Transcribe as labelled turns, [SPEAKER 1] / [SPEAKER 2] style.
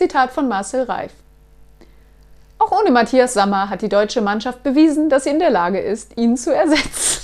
[SPEAKER 1] Zitat von Marcel Reif. Auch ohne Matthias Sammer hat die deutsche Mannschaft bewiesen, dass sie in der Lage ist, ihn zu ersetzen.